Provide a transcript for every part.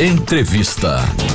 Entrevista.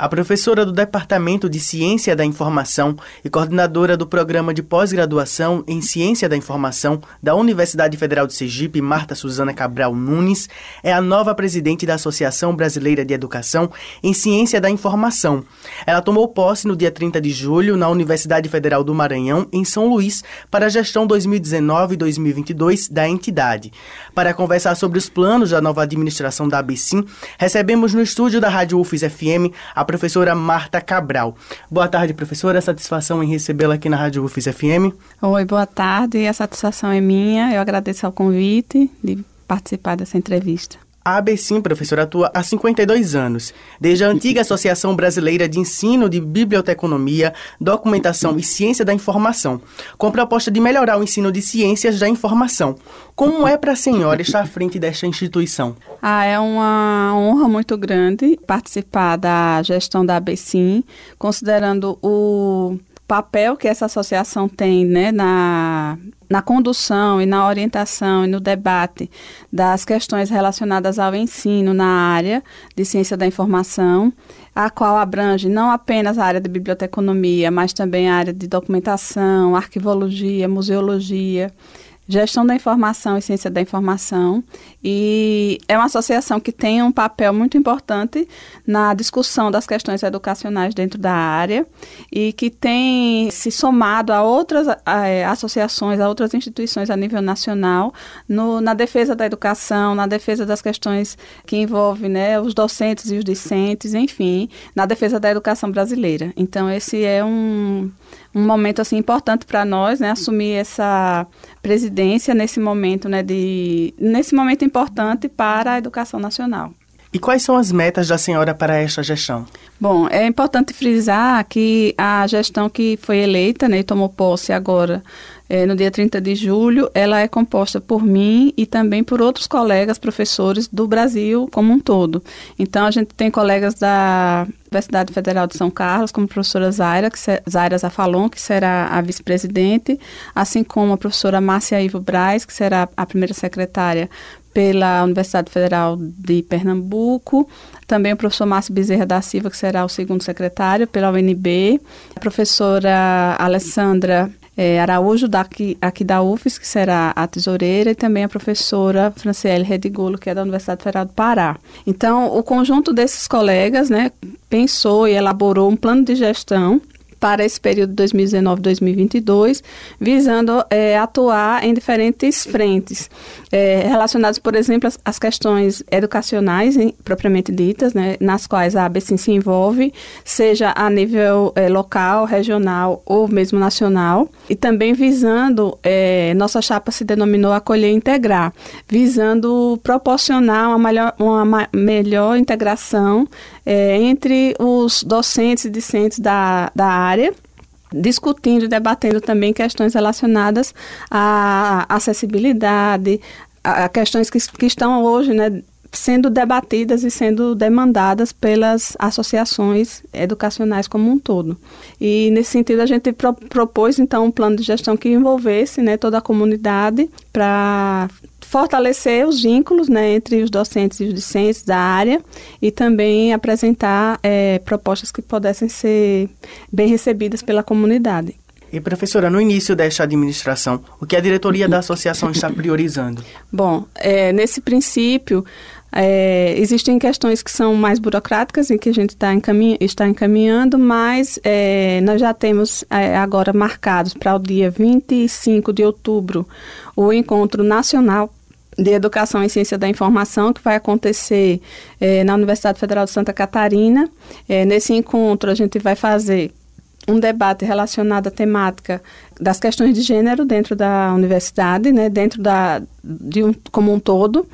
A professora do Departamento de Ciência da Informação e coordenadora do Programa de Pós-Graduação em Ciência da Informação da Universidade Federal de Sergipe, Marta Suzana Cabral Nunes, é a nova presidente da Associação Brasileira de Educação em Ciência da Informação. Ela tomou posse no dia 30 de julho na Universidade Federal do Maranhão, em São Luís, para a gestão 2019-2022 da entidade. Para conversar sobre os planos da nova administração da ABCIM, recebemos no estúdio da Rádio UFES FM a professora Marta Cabral. Boa tarde, professora. Satisfação em recebê-la aqui na Rádio UFES FM. Oi, boa tarde. A satisfação é minha. Eu agradeço ao convite de participar dessa entrevista. A ABCIM, professor, atua há 52 anos, desde a antiga Associação Brasileira de Ensino de Biblioteconomia, Documentação e Ciência da Informação, com proposta de melhorar o ensino de ciências da informação. Como é para a senhora estar à frente desta instituição? Ah, é uma honra muito grande participar da gestão da ABCIM, considerando o papel que essa associação tem né, na, na condução e na orientação e no debate das questões relacionadas ao ensino na área de ciência da informação, a qual abrange não apenas a área de biblioteconomia, mas também a área de documentação, arquivologia, museologia Gestão da Informação e Ciência da Informação, e é uma associação que tem um papel muito importante na discussão das questões educacionais dentro da área e que tem se somado a outras a, é, associações, a outras instituições a nível nacional no, na defesa da educação, na defesa das questões que envolvem né, os docentes e os discentes, enfim, na defesa da educação brasileira. Então, esse é um, um momento assim importante para nós, né, assumir essa presidência nesse momento, né, de nesse momento importante para a educação nacional. E quais são as metas da senhora para esta gestão? Bom, é importante frisar que a gestão que foi eleita né, e tomou posse agora é, no dia 30 de julho, ela é composta por mim e também por outros colegas professores do Brasil como um todo. Então, a gente tem colegas da Universidade Federal de São Carlos, como a professora Zaira, que Zaira Zafalon, que será a vice-presidente, assim como a professora Márcia Ivo Braz, que será a primeira secretária pela Universidade Federal de Pernambuco, também o professor Márcio Bezerra da Silva, que será o segundo secretário pela UNB, a professora Alessandra é, Araújo, daqui, aqui da UFES, que será a tesoureira, e também a professora Franciele Redigolo, que é da Universidade Federal do Pará. Então, o conjunto desses colegas né, pensou e elaborou um plano de gestão para esse período 2019-2022, visando é, atuar em diferentes frentes, é, relacionadas, por exemplo, às, questões educacionais propriamente ditas, né, nas quais a ABC se envolve, seja a nível é, local, regional ou mesmo nacional, e também visando, nossa chapa se denominou Acolher e Integrar, visando proporcionar uma melhor, uma melhor integração entre os docentes e discentes da, da área discutindo e debatendo também questões relacionadas à acessibilidade, a questões que, que estão hoje né, sendo debatidas e sendo demandadas pelas associações educacionais como um todo. E nesse sentido a gente pro, propôs então um plano de gestão que envolvesse né, toda a comunidade para fortalecer os vínculos né, entre os docentes e os discentes da área e também apresentar é, propostas que pudessem ser bem recebidas pela comunidade. E professora, no início desta administração, o que a diretoria da associação está priorizando? Bom, é, nesse princípio, é, existem questões que são mais burocráticas e que a gente tá encaminha, está encaminhando, mas é, nós já temos é, agora marcados para o dia 25 de outubro o encontro nacional de Educação e Ciência da Informação, que vai acontecer é, na Universidade Federal de Santa Catarina. É, nesse encontro, a gente vai fazer um debate relacionado à temática das questões de gênero dentro da universidade, né, dentro da, de um, como um todo,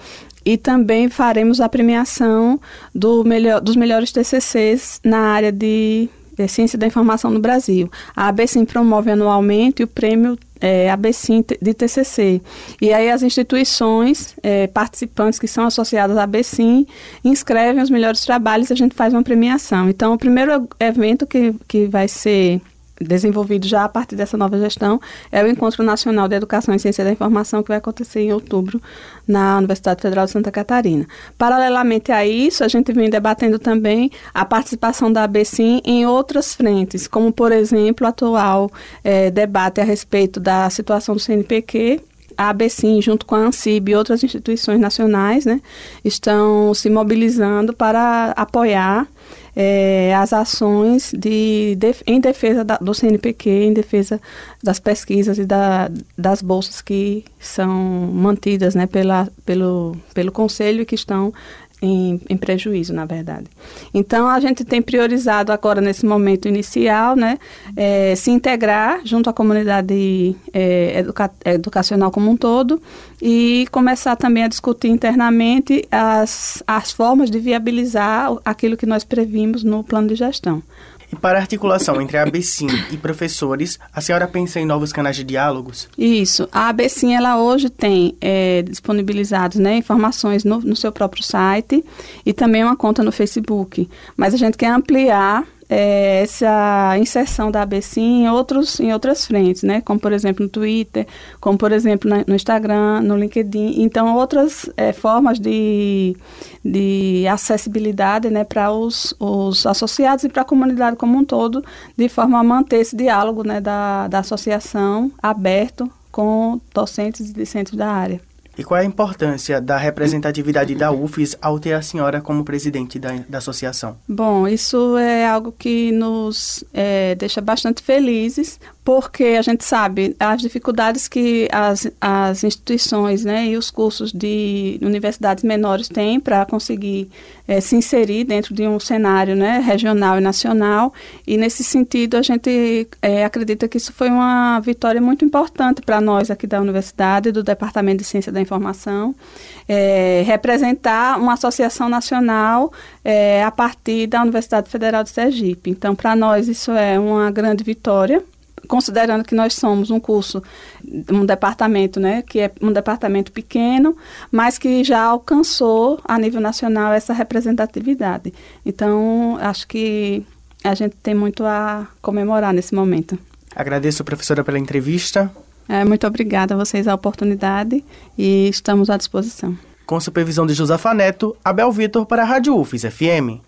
e também faremos a premiação do melhor, dos melhores TCCs na área de, de ciência da informação no Brasil. A ABCIM promove anualmente o prêmio é, ABCIM de TCC. E aí as instituições é, participantes que são associadas à ABCIM inscrevem os melhores trabalhos e a gente faz uma premiação. Então, o primeiro evento que, que vai ser desenvolvido já a partir dessa nova gestão é o Encontro Nacional de Educação e Ciência da Informação, que vai acontecer em outubro na Universidade Federal de Santa Catarina. Paralelamente a isso, a gente vem debatendo também a participação da ABCIM em outras frentes, como, por exemplo, o atual é, debate a respeito da situação do CNPq, a ABCIM, junto com a ANSIB e outras instituições nacionais, né, estão se mobilizando para apoiar é, as ações de, de em defesa da, do CNPq, em defesa das pesquisas e da, das bolsas que são mantidas né, pela, pelo, pelo Conselho e que estão em, em, prejuízo, na verdade. Então, a gente tem priorizado agora, nesse momento inicial, né, é, se integrar junto à comunidade é, educa educacional como um todo e começar também a discutir internamente as, as formas de viabilizar aquilo que nós previmos no plano de gestão. E para articulação entre a ABCIM e professores, a senhora pensa em novos canais de diálogos? Isso. A ABCIM, ela hoje tem é, disponibilizados né, informações no, no seu próprio site e também uma conta no Facebook. Mas a gente quer ampliar é, essa inserção da ABC em, outros, em outras frentes, né? Como, por exemplo, no Twitter, como, por exemplo, na, no Instagram, no LinkedIn. Então, outras é, formas de, de acessibilidade né, para os, os associados e para a comunidade como um todo, de forma a manter esse diálogo né, da, da associação aberto com docentes e discentes da área. E qual é a importância da representatividade da UFES ao ter a senhora como presidente da, da associação? Bom, isso é algo que nos é, deixa bastante felizes, porque a gente sabe as dificuldades que as, as instituições né, e os cursos de universidades menores têm para conseguir é, se inserir dentro de um cenário né, regional e nacional. E, nesse sentido, a gente é, acredita que isso foi uma vitória muito importante para nós aqui da universidade, do Departamento de Ciência da Informação, é, representar uma associação nacional é, a partir da Universidade Federal de Sergipe. Então, para nós, isso é uma grande vitória considerando que nós somos um curso, um departamento, né, que é um departamento pequeno, mas que já alcançou a nível nacional essa representatividade. Então, acho que a gente tem muito a comemorar nesse momento. Agradeço, professora, pela entrevista. É, muito obrigada a vocês a oportunidade e estamos à disposição. Com supervisão de Josafa Neto, Abel Vitor para a Rádio UFES FM.